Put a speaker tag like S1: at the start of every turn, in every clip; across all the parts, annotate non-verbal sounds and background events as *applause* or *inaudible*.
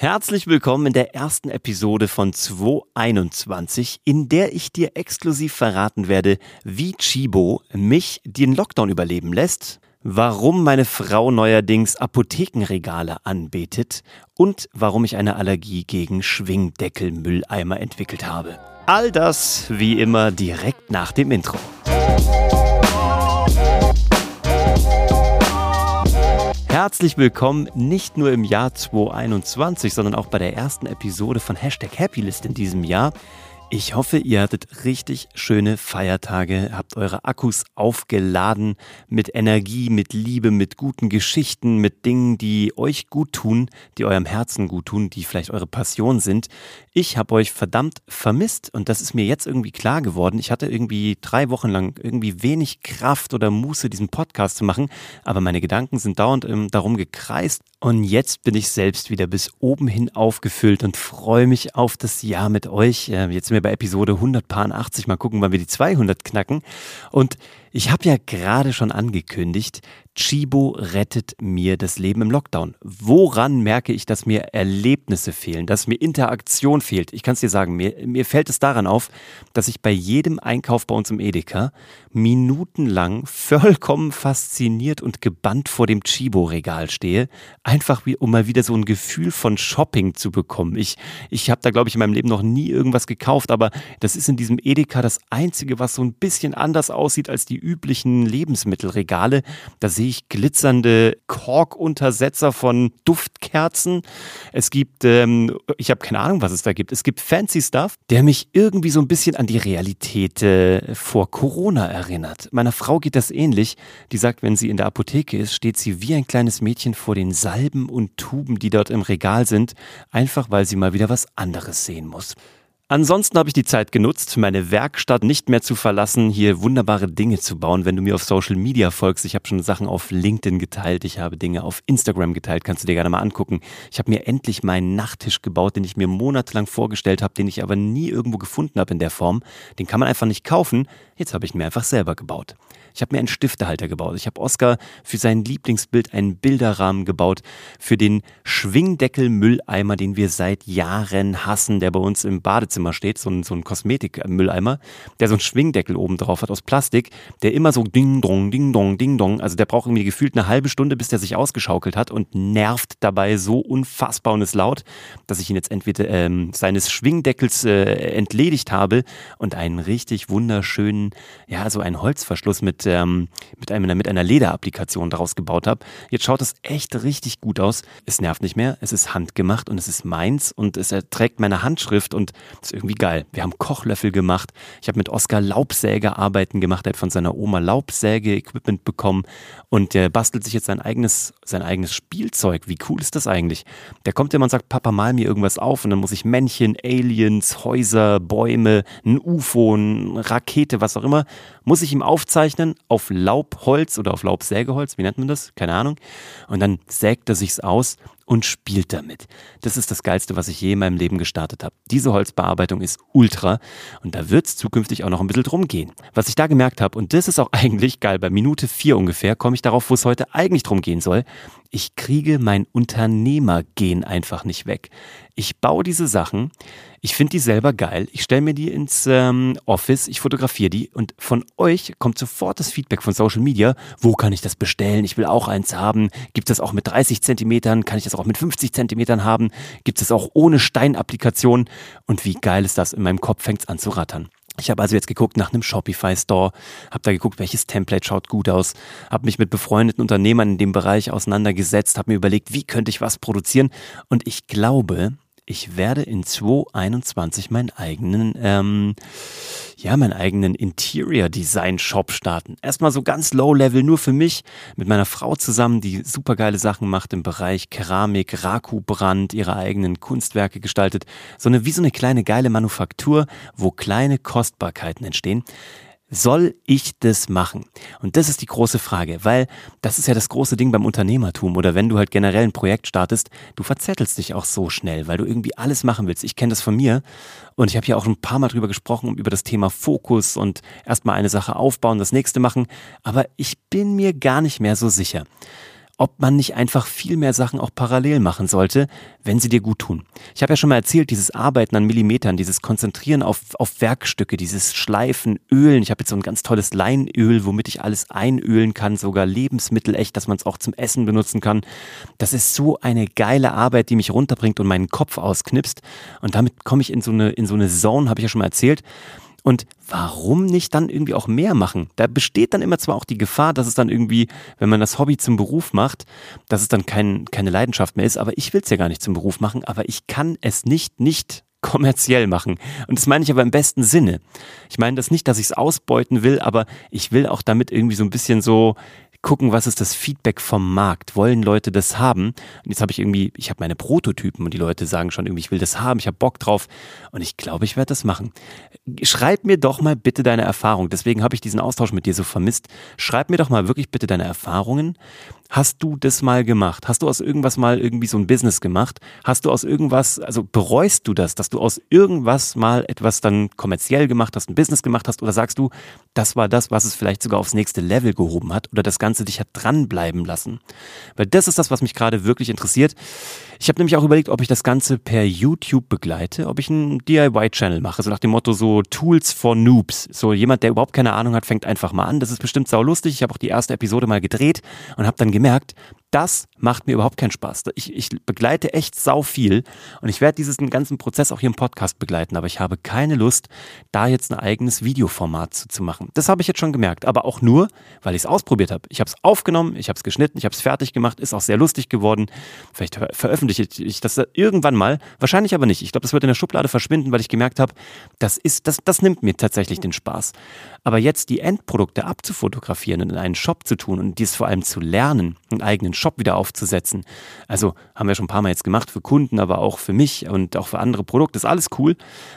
S1: Herzlich willkommen in der ersten Episode von 221, in der ich dir exklusiv verraten werde, wie Chibo mich den Lockdown überleben lässt, warum meine Frau neuerdings Apothekenregale anbetet und warum ich eine Allergie gegen Schwingdeckelmülleimer entwickelt habe. All das wie immer direkt nach dem Intro. Herzlich willkommen nicht nur im Jahr 2021, sondern auch bei der ersten Episode von Hashtag Happylist in diesem Jahr. Ich hoffe, ihr hattet richtig schöne Feiertage, habt eure Akkus aufgeladen mit Energie, mit Liebe, mit guten Geschichten, mit Dingen, die euch gut tun, die eurem Herzen gut tun, die vielleicht eure Passion sind. Ich habe euch verdammt vermisst und das ist mir jetzt irgendwie klar geworden. Ich hatte irgendwie drei Wochen lang irgendwie wenig Kraft oder Muße, diesen Podcast zu machen, aber meine Gedanken sind dauernd ähm, darum gekreist und jetzt bin ich selbst wieder bis oben hin aufgefüllt und freue mich auf das Jahr mit euch. Jetzt sind wir bei Episode 180. Mal gucken, wann wir die 200 knacken. Und ich habe ja gerade schon angekündigt, Chibo rettet mir das Leben im Lockdown. Woran merke ich, dass mir Erlebnisse fehlen, dass mir Interaktion fehlt? Ich kann es dir sagen, mir, mir fällt es daran auf, dass ich bei jedem Einkauf bei uns im Edeka minutenlang *laughs* vollkommen fasziniert und gebannt vor dem Chibo-Regal stehe, einfach wie, um mal wieder so ein Gefühl von Shopping zu bekommen. Ich, ich habe da, glaube ich, in meinem Leben noch nie irgendwas gekauft, aber das ist in diesem Edeka das Einzige, was so ein bisschen anders aussieht als die üblichen Lebensmittelregale. Da sehe ich glitzernde Korkuntersetzer von Duftkerzen. Es gibt, ähm, ich habe keine Ahnung, was es da gibt. Es gibt Fancy Stuff, der mich irgendwie so ein bisschen an die Realität äh, vor Corona erinnert. Meiner Frau geht das ähnlich. Die sagt, wenn sie in der Apotheke ist, steht sie wie ein kleines Mädchen vor den Salben und Tuben, die dort im Regal sind, einfach weil sie mal wieder was anderes sehen muss. Ansonsten habe ich die Zeit genutzt, meine Werkstatt nicht mehr zu verlassen, hier wunderbare Dinge zu bauen. Wenn du mir auf Social Media folgst, ich habe schon Sachen auf LinkedIn geteilt, ich habe Dinge auf Instagram geteilt, kannst du dir gerne mal angucken. Ich habe mir endlich meinen Nachttisch gebaut, den ich mir monatelang vorgestellt habe, den ich aber nie irgendwo gefunden habe in der Form. Den kann man einfach nicht kaufen. Jetzt habe ich mir einfach selber gebaut. Ich habe mir einen Stiftehalter gebaut. Ich habe Oscar für sein Lieblingsbild einen Bilderrahmen gebaut. Für den Schwingdeckel-Mülleimer, den wir seit Jahren hassen, der bei uns im Badezimmer steht. So ein, so ein Kosmetik-Mülleimer, der so einen Schwingdeckel oben drauf hat aus Plastik, der immer so ding-dong, ding-dong, ding-dong. Also der braucht irgendwie gefühlt eine halbe Stunde, bis der sich ausgeschaukelt hat und nervt dabei so unfassbar und ist laut, dass ich ihn jetzt entweder ähm, seines Schwingdeckels äh, entledigt habe und einen richtig wunderschönen, ja, so einen Holzverschluss mit ähm, mit, einem, mit einer Lederapplikation daraus gebaut habe. Jetzt schaut es echt richtig gut aus. Es nervt nicht mehr, es ist handgemacht und es ist meins und es trägt meine Handschrift und ist irgendwie geil. Wir haben Kochlöffel gemacht. Ich habe mit Oskar Laubsägearbeiten gemacht. Er hat von seiner Oma Laubsäge-Equipment bekommen und der bastelt sich jetzt sein eigenes, sein eigenes Spielzeug. Wie cool ist das eigentlich? Der kommt immer und sagt, Papa, mal mir irgendwas auf und dann muss ich Männchen, Aliens, Häuser, Bäume, ein UFO, eine Rakete, was auch immer, muss ich ihm aufzeichnen auf Laubholz oder auf Laubsägeholz, wie nennt man das? Keine Ahnung. Und dann sägt er sich's aus und spielt damit. Das ist das Geilste, was ich je in meinem Leben gestartet habe. Diese Holzbearbeitung ist ultra und da wird's zukünftig auch noch ein bisschen drum gehen. Was ich da gemerkt habe, und das ist auch *laughs* eigentlich geil, bei Minute vier ungefähr komme ich darauf, wo es heute eigentlich drum gehen soll. Ich kriege mein Unternehmergehen einfach nicht weg. Ich baue diese Sachen, ich finde die selber geil, ich stelle mir die ins ähm, Office, ich fotografiere die und von euch kommt sofort das Feedback von Social Media, wo kann ich das bestellen, ich will auch eins haben, gibt es das auch mit 30 Zentimetern, kann ich das auch mit 50 Zentimetern haben, gibt es auch ohne Steinapplikation. Und wie geil ist das, in meinem Kopf fängt es an zu rattern. Ich habe also jetzt geguckt nach einem Shopify Store, habe da geguckt, welches Template schaut gut aus, habe mich mit befreundeten Unternehmern in dem Bereich auseinandergesetzt, habe mir überlegt, wie könnte ich was produzieren. Und ich glaube, ich werde in 2021 meinen eigenen, ähm, ja, meinen eigenen Interior Design Shop starten. Erstmal so ganz low level, nur für mich, mit meiner Frau zusammen, die supergeile Sachen macht im Bereich Keramik, Raku-Brand, ihre eigenen Kunstwerke gestaltet. So eine, wie so eine kleine geile Manufaktur, wo kleine Kostbarkeiten entstehen. Soll ich das machen? Und das ist die große Frage, weil das ist ja das große Ding beim Unternehmertum oder wenn du halt generell ein Projekt startest, du verzettelst dich auch so schnell, weil du irgendwie alles machen willst. Ich kenne das von mir und ich habe hier auch ein paar Mal drüber gesprochen, über das Thema Fokus und erstmal eine Sache aufbauen, das nächste machen, aber ich bin mir gar nicht mehr so sicher ob man nicht einfach viel mehr Sachen auch parallel machen sollte, wenn sie dir gut tun. Ich habe ja schon mal erzählt, dieses Arbeiten an Millimetern, dieses Konzentrieren auf, auf Werkstücke, dieses Schleifen, Ölen. Ich habe jetzt so ein ganz tolles Leinöl, womit ich alles einölen kann, sogar Lebensmittel echt, dass man es auch zum Essen benutzen kann. Das ist so eine geile Arbeit, die mich runterbringt und meinen Kopf ausknipst. Und damit komme ich in so eine, in so eine Zone, habe ich ja schon mal erzählt. Und warum nicht dann irgendwie auch mehr machen? Da besteht dann immer zwar auch die Gefahr, dass es dann irgendwie, wenn man das Hobby zum Beruf macht, dass es dann kein, keine Leidenschaft mehr ist. Aber ich will es ja gar nicht zum Beruf machen, aber ich kann es nicht, nicht kommerziell machen. Und das meine ich aber im besten Sinne. Ich meine das nicht, dass ich es ausbeuten will, aber ich will auch damit irgendwie so ein bisschen so gucken, was ist das Feedback vom Markt? Wollen Leute das haben? Und jetzt habe ich irgendwie, ich habe meine Prototypen und die Leute sagen schon irgendwie, ich will das haben, ich habe Bock drauf und ich glaube, ich werde das machen. Schreib mir doch mal bitte deine Erfahrung. Deswegen habe ich diesen Austausch mit dir so vermisst. Schreib mir doch mal wirklich bitte deine Erfahrungen. Hast du das mal gemacht? Hast du aus irgendwas mal irgendwie so ein Business gemacht? Hast du aus irgendwas, also bereust du das, dass du aus irgendwas mal etwas dann kommerziell gemacht hast, ein Business gemacht hast? Oder sagst du, das war das, was es vielleicht sogar aufs nächste Level gehoben hat oder das Ganze dich hat dranbleiben lassen? Weil das ist das, was mich gerade wirklich interessiert. Ich habe nämlich auch überlegt, ob ich das Ganze per YouTube begleite, ob ich einen DIY-Channel mache, so nach dem Motto so Tools for Noobs. So jemand, der überhaupt keine Ahnung hat, fängt einfach mal an. Das ist bestimmt sau lustig. Ich habe auch die erste Episode mal gedreht und habe dann gemerkt, das macht mir überhaupt keinen Spaß. Ich, ich begleite echt sau viel und ich werde diesen ganzen Prozess auch hier im Podcast begleiten, aber ich habe keine Lust, da jetzt ein eigenes Videoformat zu, zu machen. Das habe ich jetzt schon gemerkt, aber auch nur, weil ich es ausprobiert habe. Ich habe es aufgenommen, ich habe es geschnitten, ich habe es fertig gemacht, ist auch sehr lustig geworden. Vielleicht veröffentliche ich das irgendwann mal, wahrscheinlich aber nicht. Ich glaube, das wird in der Schublade verschwinden, weil ich gemerkt habe, das ist, das, das nimmt mir tatsächlich den Spaß. Aber jetzt die Endprodukte abzufotografieren und in einen Shop zu tun und dies vor allem zu lernen, einen eigenen Shop wieder aufzusetzen. Also haben wir schon ein paar Mal jetzt gemacht für Kunden, aber auch für mich und auch für andere Produkte. ist alles cool.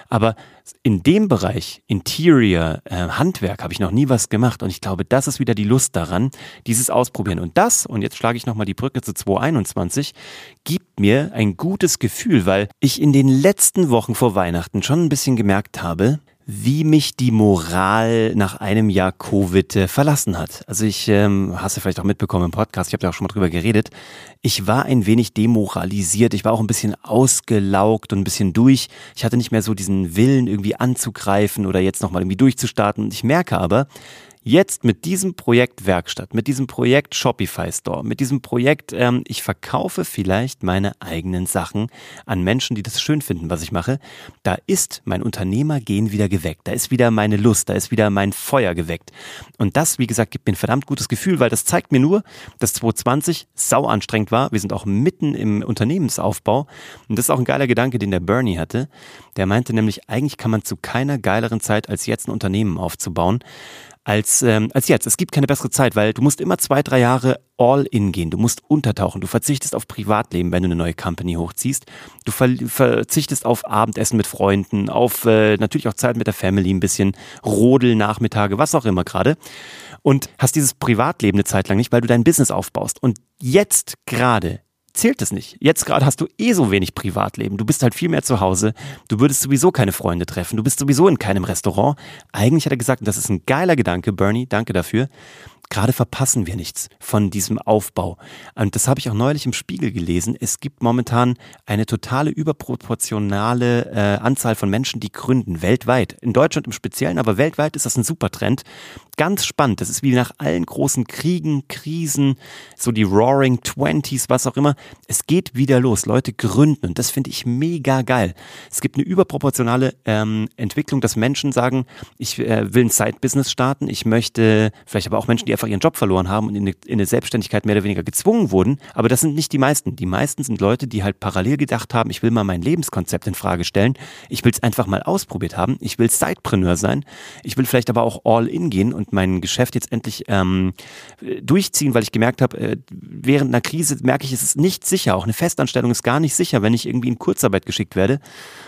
S1: Aber in dem Bereich Interior, äh, Handwerk, habe ich noch nie was gemacht. Und ich glaube, das ist wieder die Lust daran, dieses Ausprobieren. Und das, und jetzt schlage ich nochmal die Brücke zu 2021, gibt mir ein gutes Gefühl, weil ich in den letzten Wochen vor Weihnachten schon ein bisschen gemerkt habe, wie mich die Moral nach einem Jahr Covid äh, verlassen hat. Also ich, ähm, hast du vielleicht auch mitbekommen im Podcast, ich habe da auch schon mal drüber geredet. Ich war ein wenig demoralisiert, ich war auch ein bisschen ausgelaugt und ein bisschen durch. Ich hatte nicht mehr so diesen Willen, irgendwie anzugreifen oder jetzt nochmal irgendwie durchzustarten. Ich merke aber, Jetzt mit diesem Projekt Werkstatt, mit diesem Projekt Shopify Store, mit diesem Projekt, ähm, ich verkaufe vielleicht meine eigenen Sachen an Menschen, die das schön finden, was ich mache, da ist mein Unternehmergehen wieder geweckt. Da ist wieder meine Lust, da ist wieder mein Feuer geweckt. Und das, wie gesagt, gibt mir ein verdammt gutes Gefühl, weil das zeigt mir nur, dass 2020 sau anstrengend war. Wir sind auch mitten im Unternehmensaufbau. Und das ist auch ein geiler Gedanke, den der Bernie hatte. Der meinte nämlich, eigentlich kann man zu keiner geileren Zeit als jetzt ein Unternehmen aufzubauen als, ähm, als jetzt. Es gibt keine bessere Zeit, weil du musst immer zwei, drei Jahre all in gehen. Du musst untertauchen. Du verzichtest auf Privatleben, wenn du eine neue Company hochziehst. Du ver verzichtest auf Abendessen mit Freunden, auf äh, natürlich auch Zeit mit der Family, ein bisschen Rodel, Nachmittage, was auch immer gerade. Und hast dieses Privatleben eine Zeit lang nicht, weil du dein Business aufbaust. Und jetzt gerade zählt es nicht. Jetzt gerade hast du eh so wenig Privatleben. Du bist halt viel mehr zu Hause. Du würdest sowieso keine Freunde treffen. Du bist sowieso in keinem Restaurant. Eigentlich hat er gesagt, das ist ein geiler Gedanke, Bernie, danke dafür gerade verpassen wir nichts von diesem Aufbau. Und das habe ich auch neulich im Spiegel gelesen. Es gibt momentan eine totale überproportionale äh, Anzahl von Menschen, die gründen, weltweit. In Deutschland im Speziellen, aber weltweit ist das ein super Trend. Ganz spannend. Das ist wie nach allen großen Kriegen, Krisen, so die Roaring Twenties, was auch immer. Es geht wieder los. Leute gründen und das finde ich mega geil. Es gibt eine überproportionale ähm, Entwicklung, dass Menschen sagen, ich äh, will ein Side-Business starten. Ich möchte, vielleicht aber auch Menschen, die einfach ihren Job verloren haben und in eine, in eine Selbstständigkeit mehr oder weniger gezwungen wurden. Aber das sind nicht die meisten. Die meisten sind Leute, die halt parallel gedacht haben, ich will mal mein Lebenskonzept in Frage stellen. Ich will es einfach mal ausprobiert haben. Ich will Sidepreneur sein. Ich will vielleicht aber auch all in gehen und mein Geschäft jetzt endlich ähm, durchziehen, weil ich gemerkt habe, äh, während einer Krise merke ich, es ist nicht sicher. Auch eine Festanstellung ist gar nicht sicher, wenn ich irgendwie in Kurzarbeit geschickt werde.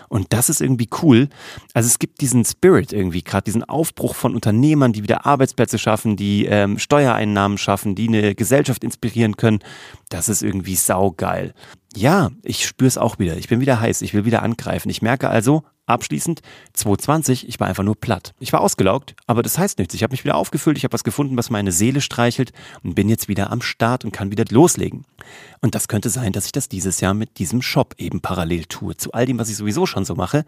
S1: Und das ist irgendwie cool. Also es gibt diesen Spirit irgendwie, gerade diesen Aufbruch von Unternehmern, die wieder Arbeitsplätze schaffen, die ähm, Steuereinnahmen schaffen, die eine Gesellschaft inspirieren können. Das ist irgendwie saugeil. Ja, ich spüre es auch wieder. Ich bin wieder heiß. Ich will wieder angreifen. Ich merke also, Abschließend 220, ich war einfach nur platt. Ich war ausgelaugt, aber das heißt nichts. Ich habe mich wieder aufgefüllt, ich habe was gefunden, was meine Seele streichelt und bin jetzt wieder am Start und kann wieder loslegen. Und das könnte sein, dass ich das dieses Jahr mit diesem Shop eben parallel tue, zu all dem, was ich sowieso schon so mache.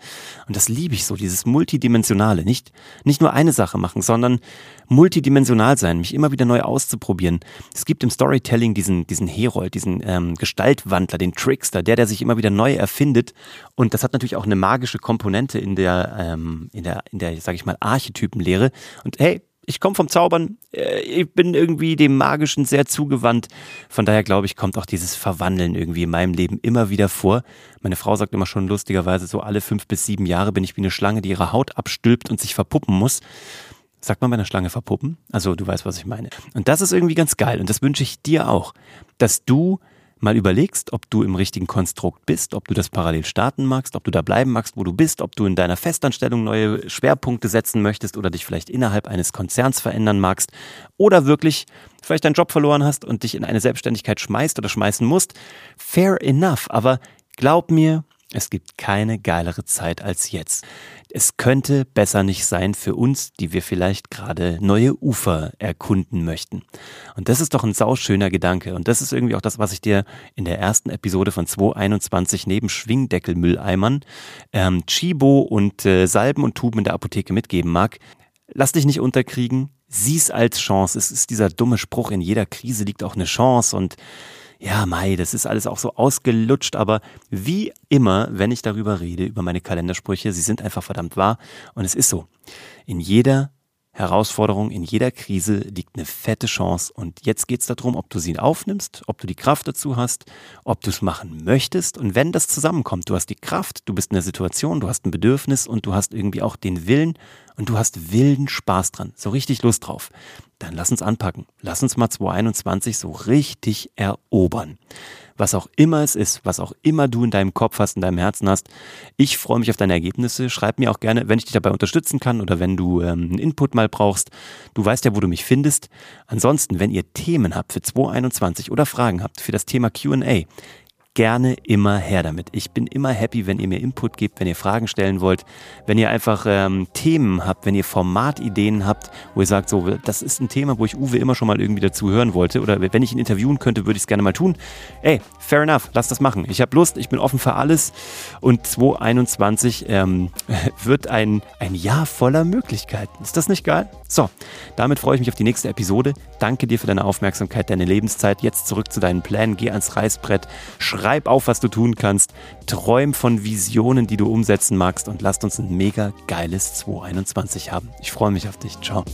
S1: Und das liebe ich so, dieses Multidimensionale. Nicht, nicht nur eine Sache machen, sondern multidimensional sein, mich immer wieder neu auszuprobieren. Es gibt im Storytelling diesen, diesen Herold, diesen ähm, Gestaltwandler, den Trickster, der, der sich immer wieder neu erfindet. Und das hat natürlich auch eine magische Komponente in der, ähm, in der, in der, sag ich mal, Archetypenlehre. Und hey, ich komme vom Zaubern, äh, ich bin irgendwie dem Magischen sehr zugewandt. Von daher glaube ich, kommt auch dieses Verwandeln irgendwie in meinem Leben immer wieder vor. Meine Frau sagt immer schon lustigerweise, so alle fünf bis sieben Jahre bin ich wie eine Schlange, die ihre Haut abstülpt und sich verpuppen muss. Sagt man bei einer Schlange verpuppen? Also du weißt, was ich meine. Und das ist irgendwie ganz geil und das wünsche ich dir auch, dass du mal überlegst, ob du im richtigen Konstrukt bist, ob du das parallel starten magst, ob du da bleiben magst, wo du bist, ob du in deiner Festanstellung neue Schwerpunkte setzen möchtest oder dich vielleicht innerhalb eines Konzerns verändern magst oder wirklich vielleicht deinen Job verloren hast und dich in eine Selbstständigkeit schmeißt oder schmeißen musst. Fair enough, aber glaub mir, es gibt keine geilere Zeit als jetzt. Es könnte besser nicht sein für uns, die wir vielleicht gerade neue Ufer erkunden möchten. Und das ist doch ein sauschöner Gedanke. Und das ist irgendwie auch das, was ich dir in der ersten Episode von 221 neben Schwingdeckelmülleimern, ähm, Chibo und äh, Salben und Tuben in der Apotheke mitgeben mag. Lass dich nicht unterkriegen. Sieh's als Chance. Es ist dieser dumme Spruch, in jeder Krise liegt auch eine Chance und ja, Mai, das ist alles auch so ausgelutscht, aber wie immer, wenn ich darüber rede, über meine Kalendersprüche, sie sind einfach verdammt wahr. Und es ist so. In jeder Herausforderung, in jeder Krise liegt eine fette Chance. Und jetzt geht es darum, ob du sie aufnimmst, ob du die Kraft dazu hast, ob du es machen möchtest. Und wenn das zusammenkommt, du hast die Kraft, du bist in der Situation, du hast ein Bedürfnis und du hast irgendwie auch den Willen und du hast wilden Spaß dran, so richtig Lust drauf, dann lass uns anpacken. Lass uns mal 2021 so richtig erobern was auch immer es ist, was auch immer du in deinem Kopf hast, in deinem Herzen hast. Ich freue mich auf deine Ergebnisse. Schreib mir auch gerne, wenn ich dich dabei unterstützen kann oder wenn du ähm, einen Input mal brauchst. Du weißt ja, wo du mich findest. Ansonsten, wenn ihr Themen habt für 2021 oder Fragen habt für das Thema QA, gerne immer her damit. Ich bin immer happy, wenn ihr mir Input gebt, wenn ihr Fragen stellen wollt, wenn ihr einfach ähm, Themen habt, wenn ihr Formatideen habt, wo ihr sagt, so, das ist ein Thema, wo ich Uwe immer schon mal irgendwie dazu hören wollte oder wenn ich ihn interviewen könnte, würde ich es gerne mal tun. Ey, fair enough, lass das machen. Ich habe Lust, ich bin offen für alles und 2021 ähm, *laughs* wird ein, ein Jahr voller Möglichkeiten. Ist das nicht geil? So, damit freue ich mich auf die nächste Episode. Danke dir für deine Aufmerksamkeit, deine Lebenszeit. Jetzt zurück zu deinen Plänen, geh ans Reißbrett, schreib Schreib auf, was du tun kannst. Träum von Visionen, die du umsetzen magst und lasst uns ein mega geiles 2021 haben. Ich freue mich auf dich. Ciao.